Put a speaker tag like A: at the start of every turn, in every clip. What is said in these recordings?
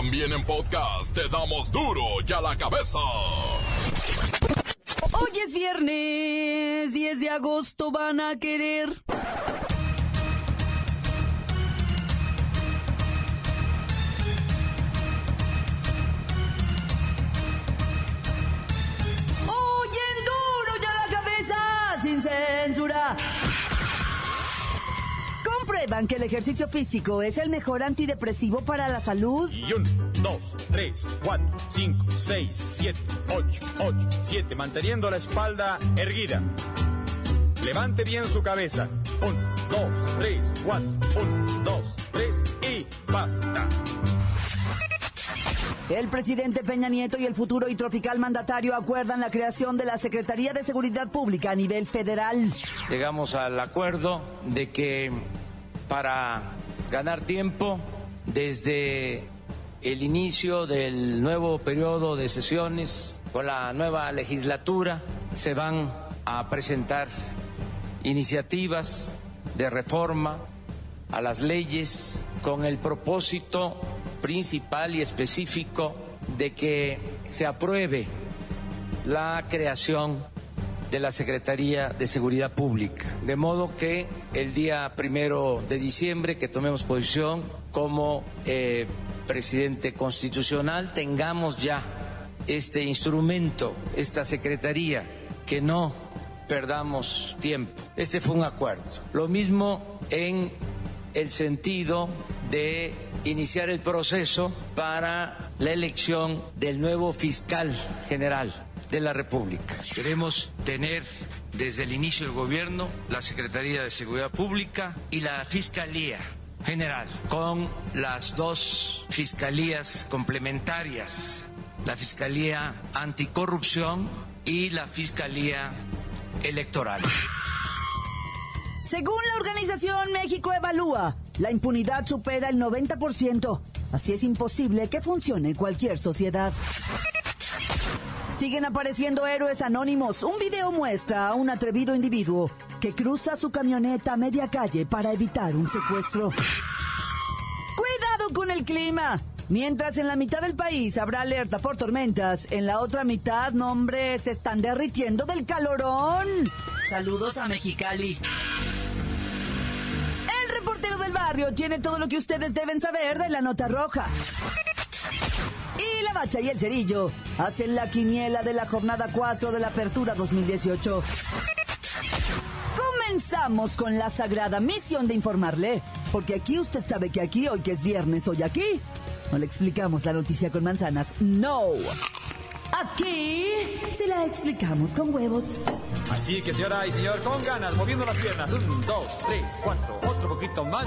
A: También en podcast te damos duro y a la cabeza.
B: Hoy es viernes, 10 de agosto van a querer. Comprueban que el ejercicio físico es el mejor antidepresivo para la salud.
C: Y un, dos, tres, cuatro, cinco, seis, siete, ocho, ocho, siete, manteniendo la espalda erguida. Levante bien su cabeza. Un, dos, tres, cuatro, un, dos, tres y basta.
B: El presidente Peña Nieto y el futuro y tropical mandatario acuerdan la creación de la Secretaría de Seguridad Pública a nivel federal.
D: Llegamos al acuerdo de que para ganar tiempo desde el inicio del nuevo periodo de sesiones con la nueva legislatura se van a presentar iniciativas de reforma a las leyes con el propósito principal y específico de que se apruebe la creación de la Secretaría de Seguridad Pública. De modo que el día primero de diciembre que tomemos posición como eh, presidente constitucional tengamos ya este instrumento, esta Secretaría, que no perdamos tiempo. Este fue un acuerdo. Lo mismo en el sentido de iniciar el proceso para la elección del nuevo fiscal general de la República. Queremos tener desde el inicio del gobierno la Secretaría de Seguridad Pública y la Fiscalía General, con las dos fiscalías complementarias, la Fiscalía Anticorrupción y la Fiscalía Electoral.
B: Según la organización México Evalúa, la impunidad supera el 90%. Así es imposible que funcione cualquier sociedad. Siguen apareciendo héroes anónimos. Un video muestra a un atrevido individuo que cruza su camioneta a media calle para evitar un secuestro. Cuidado con el clima. Mientras en la mitad del país habrá alerta por tormentas, en la otra mitad, nombres se están derritiendo del calorón. Saludos a Mexicali. El reportero del barrio tiene todo lo que ustedes deben saber de la nota roja. Y la bacha y el cerillo hacen la quiniela de la jornada 4 de la apertura 2018. Comenzamos con la sagrada misión de informarle, porque aquí usted sabe que aquí, hoy que es viernes, hoy aquí, no le explicamos la noticia con manzanas, no. Aquí se la explicamos con huevos.
C: Así que señora y señor, con ganas, moviendo las piernas. Un, dos, tres, cuatro, otro poquito más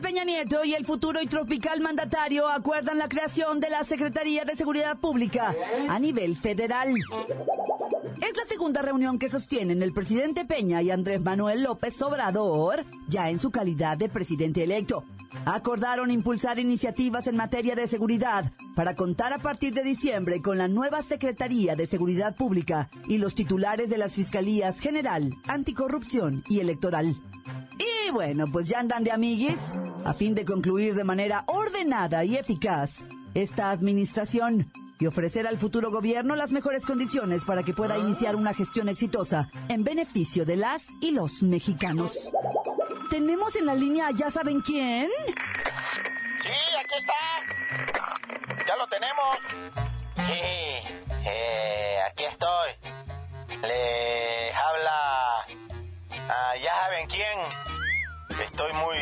B: Peña Nieto y el futuro y tropical mandatario acuerdan la creación de la Secretaría de Seguridad Pública a nivel federal. Es la segunda reunión que sostienen el presidente Peña y Andrés Manuel López Obrador, ya en su calidad de presidente electo. Acordaron impulsar iniciativas en materia de seguridad para contar a partir de diciembre con la nueva Secretaría de Seguridad Pública y los titulares de las Fiscalías General, Anticorrupción y Electoral. Bueno, pues ya andan de amiguis a fin de concluir de manera ordenada y eficaz esta administración y ofrecer al futuro gobierno las mejores condiciones para que pueda iniciar una gestión exitosa en beneficio de las y los mexicanos. Tenemos en la línea, ya saben quién.
E: Sí, aquí está. Ya lo tenemos. Sí, eh, aquí estoy. Les Estoy muy.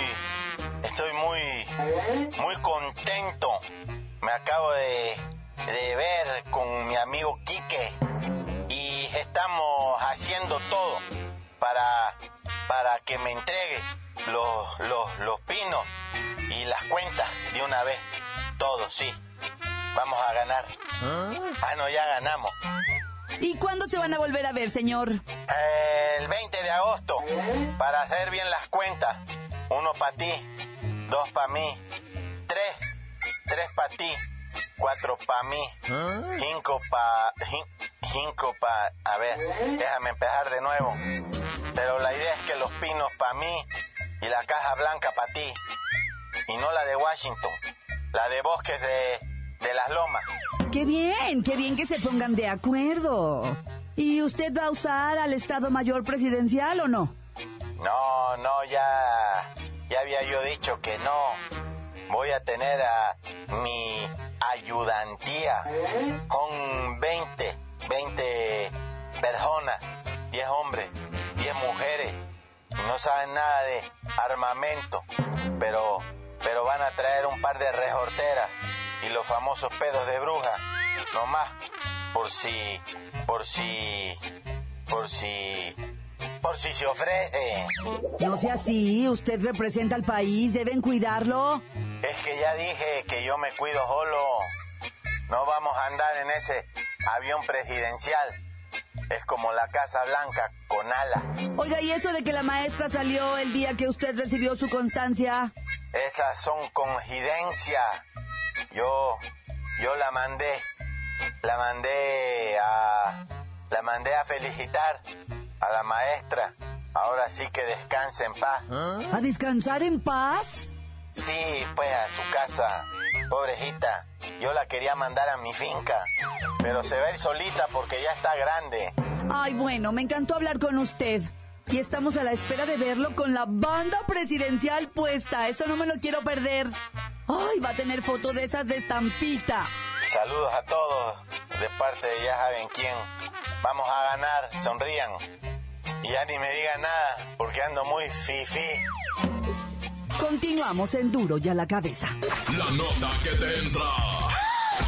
E: Estoy muy. Muy contento. Me acabo de. de ver con mi amigo Quique. Y estamos haciendo todo para para que me entregue los, los, los pinos y las cuentas de una vez. Todo, sí. Vamos a ganar. Ah, no, ya ganamos.
B: ¿Y cuándo se van a volver a ver, señor?
E: El 20 de agosto, para hacer bien las cuentas. Uno para ti, dos para mí, tres, tres para ti, cuatro para mí, cinco para... Cinco para... A ver, déjame empezar de nuevo. Pero la idea es que los pinos para mí y la caja blanca para ti. Y no la de Washington, la de bosques de, de las lomas.
B: ¡Qué bien! ¡Qué bien que se pongan de acuerdo! ¿Y usted va a usar al Estado Mayor Presidencial o no?
E: No, no, ya, ya había yo dicho que no. Voy a tener a mi ayudantía con 20, 20 personas, 10 hombres, 10 mujeres. No saben nada de armamento, pero, pero van a traer un par de resorteras y los famosos pedos de bruja, nomás, por si, por si, por si, por si se ofrece.
B: No sea así, usted representa al país, deben cuidarlo.
E: Es que ya dije que yo me cuido solo. No vamos a andar en ese avión presidencial. Es como la Casa Blanca con ala.
B: Oiga, ¿y eso de que la maestra salió el día que usted recibió su constancia?
E: Esas son coincidencias. Yo, yo la mandé, la mandé a, la mandé a felicitar a la maestra. Ahora sí que descanse en paz.
B: ¿A descansar en paz?
E: Sí, pues a su casa. Pobrecita, yo la quería mandar a mi finca, pero se va a ir solita porque ya está grande.
B: Ay, bueno, me encantó hablar con usted. Y estamos a la espera de verlo con la banda presidencial puesta. Eso no me lo quiero perder. Ay, va a tener foto de esas de estampita.
E: Saludos a todos de parte de ya saben quién. Vamos a ganar, sonrían. Y ya ni me digan nada porque ando muy fifi.
B: Continuamos en Duro y a la cabeza.
A: La nota que te entra.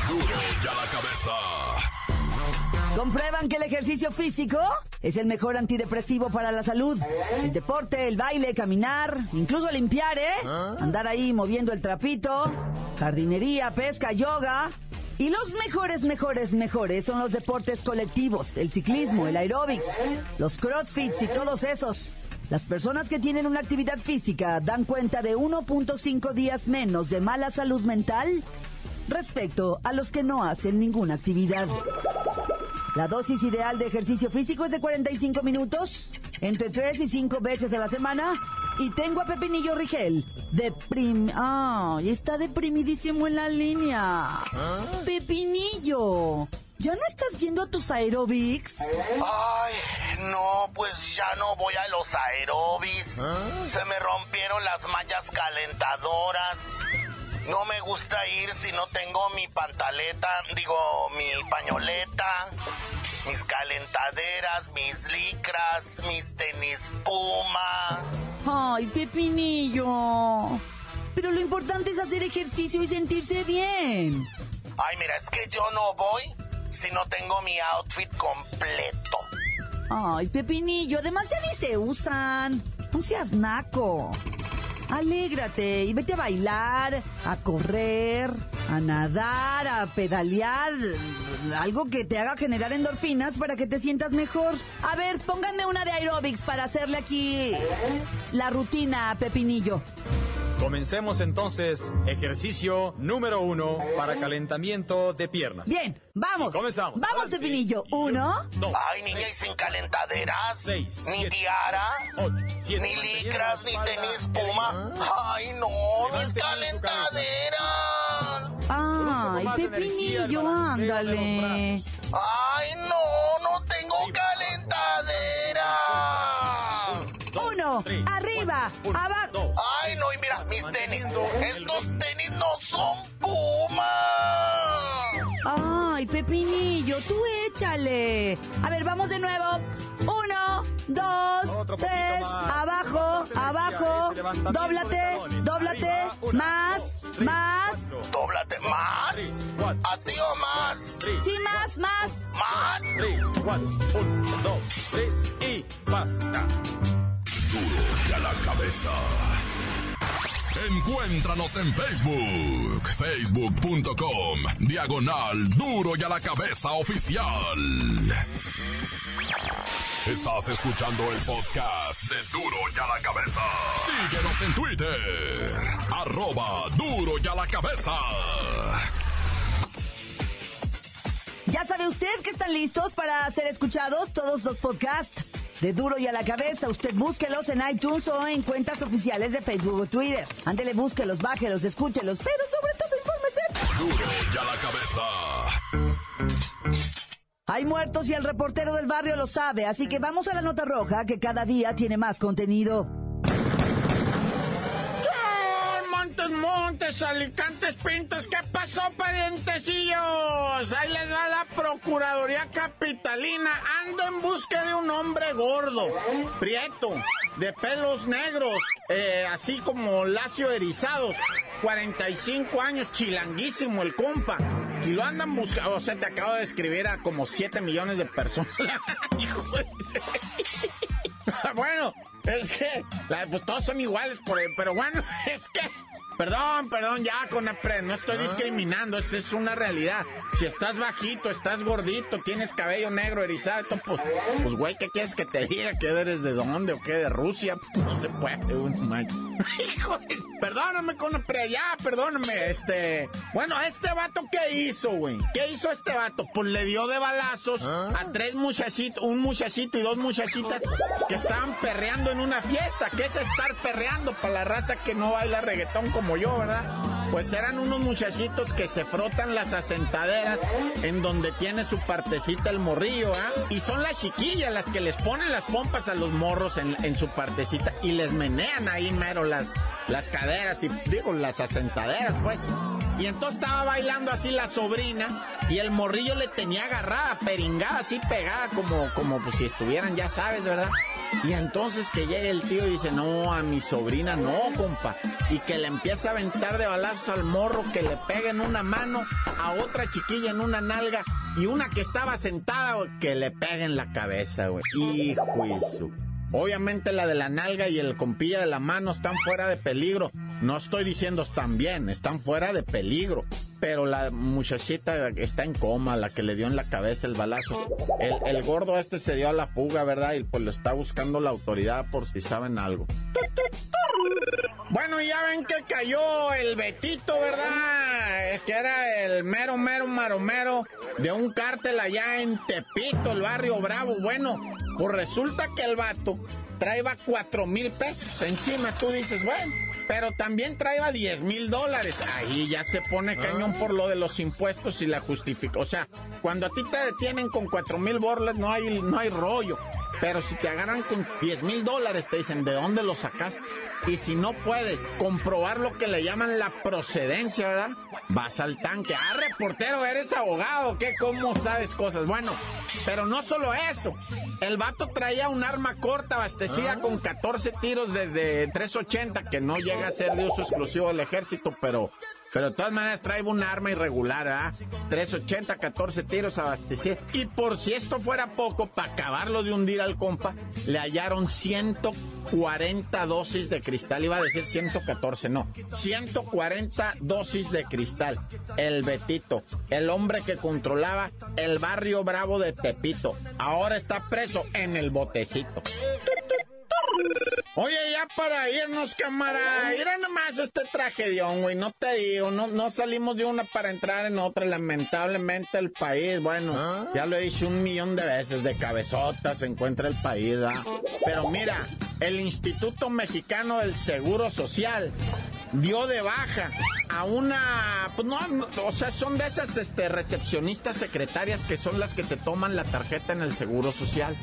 A: Duro y a la cabeza.
B: ¿Comprueban que el ejercicio físico es el mejor antidepresivo para la salud? El deporte, el baile, caminar, incluso limpiar, ¿eh? Andar ahí moviendo el trapito, jardinería, pesca, yoga. Y los mejores, mejores, mejores son los deportes colectivos, el ciclismo, el aeróbics, los crossfits y todos esos. Las personas que tienen una actividad física dan cuenta de 1.5 días menos de mala salud mental respecto a los que no hacen ninguna actividad. La dosis ideal de ejercicio físico es de 45 minutos, entre 3 y 5 veces a la semana. Y tengo a Pepinillo Rigel. Deprim... ¡Ay! está deprimidísimo en la línea. Pepinillo, ¿ya no estás yendo a tus aerobics?
F: Ay, no, pues ya no voy a los aerobis. Se me rompieron las mallas calentadoras. No me gusta ir si no tengo mi pantaleta, digo, mi pañoleta, mis calentaderas, mis licras, mis tenis puma.
B: Ay, Pepinillo. Pero lo importante es hacer ejercicio y sentirse bien.
F: Ay, mira, es que yo no voy si no tengo mi outfit completo.
B: Ay, Pepinillo, además ya ni se usan. No seas naco. Alégrate y vete a bailar, a correr, a nadar, a pedalear. Algo que te haga generar endorfinas para que te sientas mejor. A ver, pónganme una de aerobics para hacerle aquí la rutina a Pepinillo.
C: Comencemos entonces ejercicio número uno para calentamiento de piernas.
B: Bien, vamos.
C: Y comenzamos.
B: Vamos,
C: Adelante.
B: Pepinillo. Uno.
C: dos,
F: Ay, niña, y sin calentaderas.
C: Seis,
F: Ni
C: siete,
F: tiara.
C: ocho, siete.
F: Ni licras, ni tenis puma. Ay, no, mis calentaderas.
B: Ay, Pepinillo, ándale.
F: Ay, no, no tengo calentaderas.
B: Uno,
C: tres,
B: arriba,
C: cuatro, uno,
B: abajo.
F: Estos tenis no son puma.
B: Ay, Pepinillo, tú échale. A ver, vamos de nuevo. Uno, dos, tres, abajo, abajo. Dóblate, dóblate. Más,
C: dos, tres,
B: más.
C: cuatro,
F: Dóblate más. ¿A ti o más?
C: tres,
B: Sí, más, más.
F: Más.
C: tres, cuatro, uno, dos, tres y basta.
A: Duro y a la cabeza. Encuéntranos en Facebook, facebook.com, diagonal Duro y a la cabeza oficial. Estás escuchando el podcast de Duro y a la cabeza. Síguenos en Twitter, arroba Duro y a la cabeza.
B: Ya sabe usted que están listos para ser escuchados todos los podcasts de Duro y a la Cabeza. Usted búsquelos en iTunes o en cuentas oficiales de Facebook o Twitter. Ándele, búsquelos, bájelos, escúchelos, pero sobre todo infórmese.
A: Duro y a la cabeza.
B: Hay muertos y el reportero del barrio lo sabe, así que vamos a la nota roja que cada día tiene más contenido.
G: Montes, alicantes, pintos, ¿qué pasó, parientecillos? Ahí les va la Procuraduría Capitalina. Anda en busca de un hombre gordo, prieto, de pelos negros, eh, así como lacio erizados. 45 años, chilanguísimo el compa. Y lo andan buscando, o sea, te acabo de escribir a como 7 millones de personas. Bueno, es que la- pues todos son iguales, pero bueno, es que... Perdón, perdón, ya con no estoy discriminando, esa es una realidad. Si estás bajito, estás gordito, tienes cabello negro, erizado, pues, pues güey, ¿qué quieres que te diga? ¿Que eres de dónde o qué? ¿De Rusia? No se puede, uno, macho. Hijo Perdóname con ya, perdóname, este... Bueno, ¿este vato qué hizo, güey? ¿Qué hizo este vato? Pues le dio de balazos a tres muchachitos, un muchachito y dos muchachitas que estaban perreando en una fiesta. ¿Qué es estar perreando para la raza que no baila reggaetón como yo, verdad? Pues eran unos muchachitos que se frotan las asentaderas en donde tiene su partecita el morrillo, ¿ah? Y son las chiquillas las que les ponen las pompas a los morros en, en su partecita y les menean ahí mero las, las caderas y digo las asentaderas, pues. Y entonces estaba bailando así la sobrina y el morrillo le tenía agarrada, peringada, así pegada, como, como pues si estuvieran, ya sabes, ¿verdad? Y entonces que llega el tío y dice, no, a mi sobrina no, compa. Y que le empieza a aventar de balazos al morro, que le pega en una mano, a otra chiquilla en una nalga, y una que estaba sentada, que le pega en la cabeza, güey. Hijo de su- Obviamente la de la nalga y el compilla de la mano están fuera de peligro. No estoy diciendo están bien, están fuera de peligro. Pero la muchachita está en coma, la que le dio en la cabeza el balazo. El, gordo este se dio a la fuga, ¿verdad? Y pues lo está buscando la autoridad por si saben algo. Bueno, ya ven que cayó el Betito, ¿verdad? Eh, Que era el mero, mero, maromero de un cártel allá en Tepito, el barrio Bravo. Bueno, pues resulta que el vato traía cuatro mil pesos encima. Tú dices, bueno, pero también traía 10 mil dólares. Ahí ya se pone cañón por lo de los impuestos y la justifica. O sea, cuando a ti te detienen con cuatro mil borlas, no hay, no hay rollo. Pero si te agarran con 10 mil dólares, te dicen, ¿de dónde lo sacaste? Y si no puedes comprobar lo que le llaman la procedencia, ¿verdad? Vas al tanque. Ah, reportero, eres abogado, ¿qué? ¿Cómo sabes cosas? Bueno, pero no solo eso. El vato traía un arma corta abastecida con 14 tiros de, de 380, que no llega a ser de uso exclusivo del ejército, pero... Pero de todas maneras trae un arma irregular, ¿ah? 380, 14 tiros abastecidos. Y por si esto fuera poco, para acabarlo de hundir al compa, le hallaron 140 dosis de cristal. Iba a decir 114, no. 140 dosis de cristal. El Betito, el hombre que controlaba el barrio bravo de Tepito, ahora está preso en el botecito. Oye, ya para irnos, cámara, mira nomás este tragedión, güey, no te digo, no, no salimos de una para entrar en otra, lamentablemente el país, bueno, ya lo he dicho un millón de veces, de cabezota se encuentra el país. Pero mira, el Instituto Mexicano del Seguro Social dio de baja a una, pues no, no, o sea, son de esas este, recepcionistas secretarias que son las que te toman la tarjeta en el Seguro Social.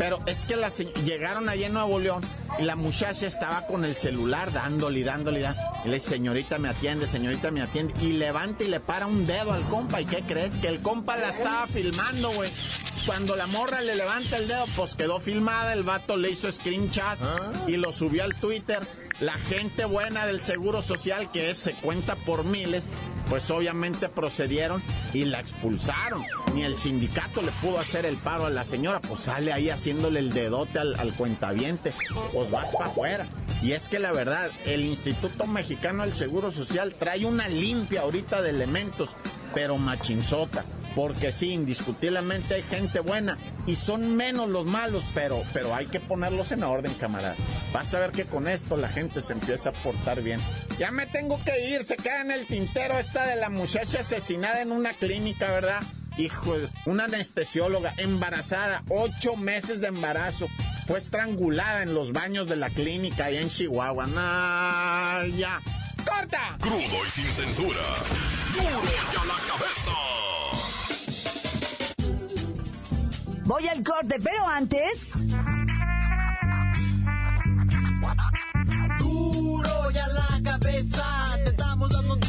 G: Pero es que las llegaron allá en Nuevo León y la muchacha estaba con el celular dándole, dándole, dándole. Y le dice, señorita me atiende, señorita me atiende. Y levanta y le para un dedo al compa. ¿Y qué crees? Que el compa la estaba filmando, güey. cuando la morra le levanta el dedo, pues quedó filmada, el vato le hizo screenshot y lo subió al Twitter. La gente buena del Seguro Social, que es, se cuenta por miles, pues obviamente procedieron y la expulsaron. Ni el sindicato le pudo hacer el paro a la señora, pues sale ahí haciéndole el dedote al, al cuentaviente, pues vas para afuera. Y es que la verdad, el Instituto Mexicano del Seguro Social trae una limpia ahorita de elementos, pero machinzota. Porque sí, indiscutiblemente hay gente buena y son menos los malos, pero, pero hay que ponerlos en orden, camarada. Vas a ver que con esto la gente se empieza a portar bien. Ya me tengo que ir, se queda en el tintero esta de la muchacha asesinada en una clínica, ¿verdad? Hijo, una anestesióloga embarazada, ocho meses de embarazo. Fue estrangulada en los baños de la clínica allá en Chihuahua. Nah. ¡Corta!
A: Crudo y sin censura. Duro y la cabeza.
B: Voy al corte, pero antes...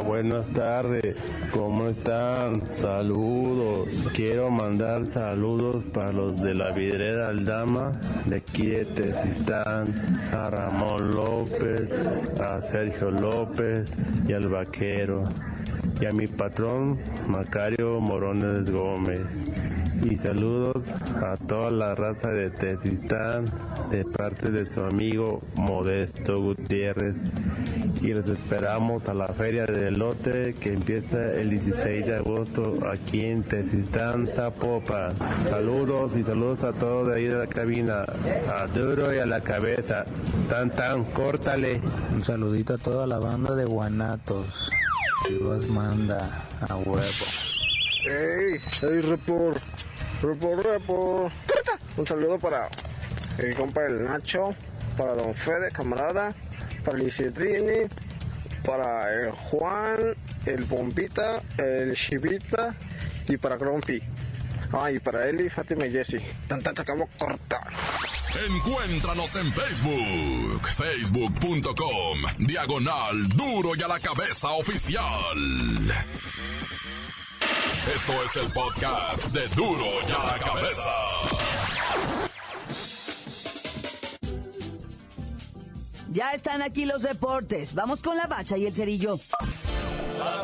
H: Buenas tardes. ¿Cómo están? Saludos. Quiero mandar saludos para los de la vidrera Aldama, de aquí de Tezistán, a Ramón López, a Sergio López y al vaquero. Y a mi patrón, Macario Morones Gómez. Y saludos a toda la raza de Tezistán de parte de su amigo Modesto Gutiérrez. Y los esperamos a la feria del lote que empieza el 16 de agosto aquí en Tezistán, Zapopan. Saludos y saludos a todos de ahí de la cabina. A duro y a la cabeza. Tan tan, córtale.
I: Un saludito a toda la banda de Guanatos. Chivas manda a huevo.
J: Hey, hey, report, report, report. Un saludo para el compa el Nacho, para Don Fede, camarada, para el Isidrini, para el Juan, el Bombita, el Chivita y para Grumpy. Ah, y para Eli, Fátima y Jesse. Tan tan, se acabó corta.
A: Encuéntranos en Facebook, facebook.com, diagonal duro y a la cabeza oficial. Esto es el podcast de duro y a la cabeza.
B: Ya están aquí los deportes. Vamos con la bacha y el cerillo.
K: ¡La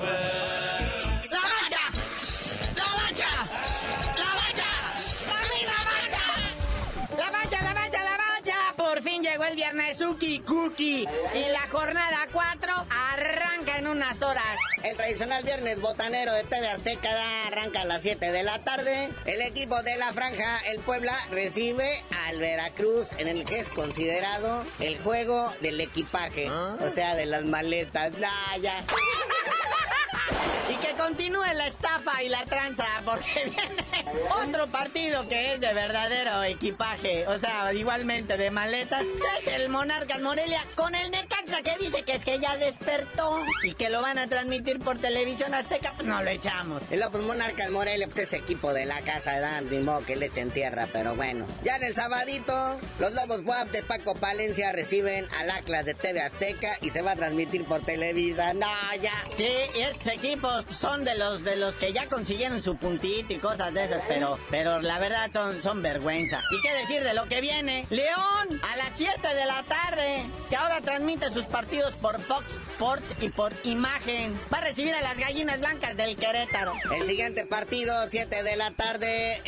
L: el viernes Suki Cookie. Y la jornada 4 arranca en unas horas.
M: El tradicional viernes botanero de TV Azteca arranca a las 7 de la tarde. El equipo de la franja, el Puebla, recibe al Veracruz en el que es considerado el juego del equipaje. O sea, de las maletas. Ah, ya.
L: Continúe la estafa y la tranza, porque viene otro partido que es de verdadero equipaje. O sea, igualmente de maletas. Es el Monarcas Morelia con el Necaxa que dice que es que ya despertó y que lo van a transmitir por televisión azteca. Pues no lo echamos.
M: El López Monarcas Morelia, pues es equipo de la casa de ni modo que le echen tierra, pero bueno. Ya en el sabadito, los Lobos WAP de Paco Palencia reciben al Atlas de TV Azteca y se va a transmitir por Televisa. No, ya.
L: Sí, y estos equipos son de los de los que ya consiguieron su puntito y cosas de esas, pero pero la verdad son, son vergüenza. ¿Y qué decir de lo que viene? León, a las 7 de la tarde, que ahora transmite sus partidos por Fox Sports y por Imagen. Va a recibir a las gallinas blancas del Querétaro.
M: El siguiente partido, 7 de la tarde,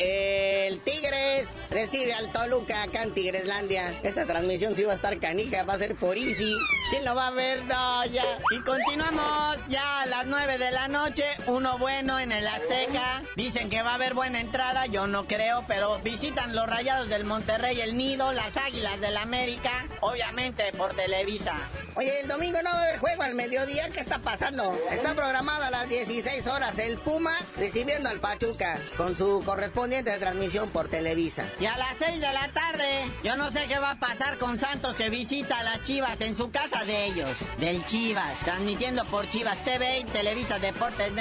M: el Tigres recibe al Toluca acá en Tigreslandia. Esta transmisión sí va a estar canija, va a ser por Easy. ¿Quién lo va a ver? No, ya.
L: Y continuamos ya a las 9 de la noche, uno bueno en el Azteca. Dicen que va a haber buena entrada, yo no creo, pero visitan los Rayados del Monterrey, el Nido, las Águilas del América, obviamente por Televisa.
M: Oye, el domingo no va a haber juego al mediodía. ¿Qué está pasando? Está programado a las 16 horas el Puma recibiendo al Pachuca con su correspondiente transmisión por Televisa.
L: Y a las 6 de la tarde, yo no sé qué va a pasar con Santos que visita a las Chivas en su casa de ellos, del Chivas, transmitiendo por Chivas TV y Televisa Deportes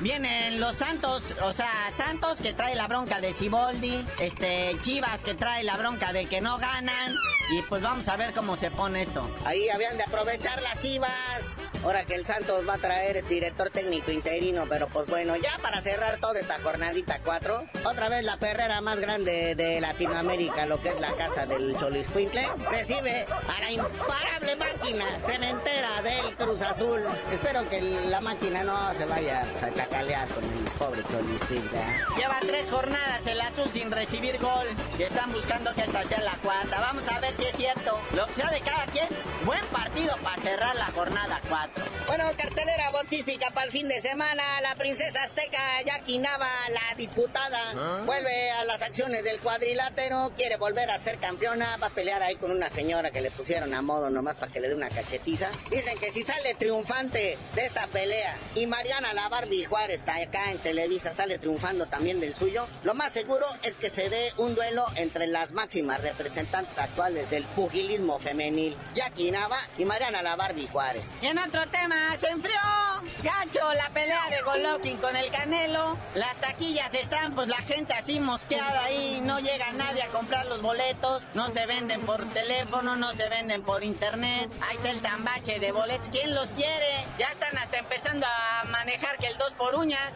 L: Vienen los Santos, o sea, Santos que trae la bronca de Ciboldi, este Chivas que trae la bronca de que no ganan. Y pues vamos a ver cómo se pone esto.
M: Ahí habían de aprovechar las chivas. Ahora que el Santos va a traer es director técnico interino, pero pues bueno, ya para cerrar toda esta jornadita 4, otra vez la perrera más grande de Latinoamérica, lo que es la casa del Choliscuincle, recibe a la imparable máquina cementera del Cruz Azul. Espero que la máquina no se vaya a chacalear con el pobre Choliscuincle. ¿eh?
L: Lleva tres jornadas el azul sin recibir gol y están buscando que esta sea la cuarta. Vamos a ver si es cierto. Lo que sea de cada quien, buen partido para cerrar la jornada 4.
M: Bueno, cartelera botística para el fin de semana. La princesa azteca Jackie Nava, la diputada, vuelve a las acciones del cuadrilátero. Quiere volver a ser campeona. Va a pelear ahí con una señora que le pusieron a modo nomás para que le dé una cachetiza. Dicen que si sale triunfante de esta pelea y Mariana la Barbie Juárez está acá en Televisa sale triunfando también del suyo, lo más seguro es que se dé un duelo entre las máximas representantes actuales del pugilismo femenil, Jackie Nava y Mariana la Barbie Juárez.
L: Y en otro tema, se enfrió. Gacho, la pelea de Golovkin con el Canelo. Las taquillas están, pues la gente así mosqueada ahí. No llega nadie a comprar los boletos. No se venden por teléfono, no se venden por internet. Ahí está el tambache de boletos. ¿Quién los quiere? Ya están hasta empezando a manejar que el 2 por uñas.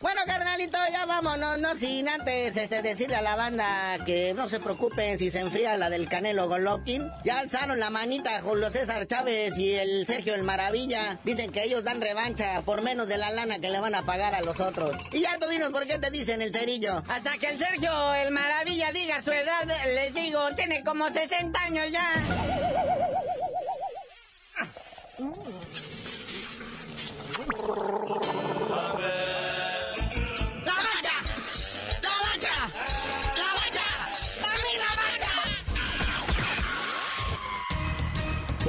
M: Bueno, carnalito, ya vámonos, no sin antes este, decirle a la banda que no se preocupen si se enfría la del Canelo Golovkin. Ya alzaron la manita Julio César Chávez y el Sergio el Maravilla. Dicen que ellos dan revancha por menos de la lana que le van a pagar a los otros. Y ya tú dinos por qué te dicen el cerillo.
L: Hasta que el Sergio el Maravilla diga su edad, les digo, tiene como 60 años ya.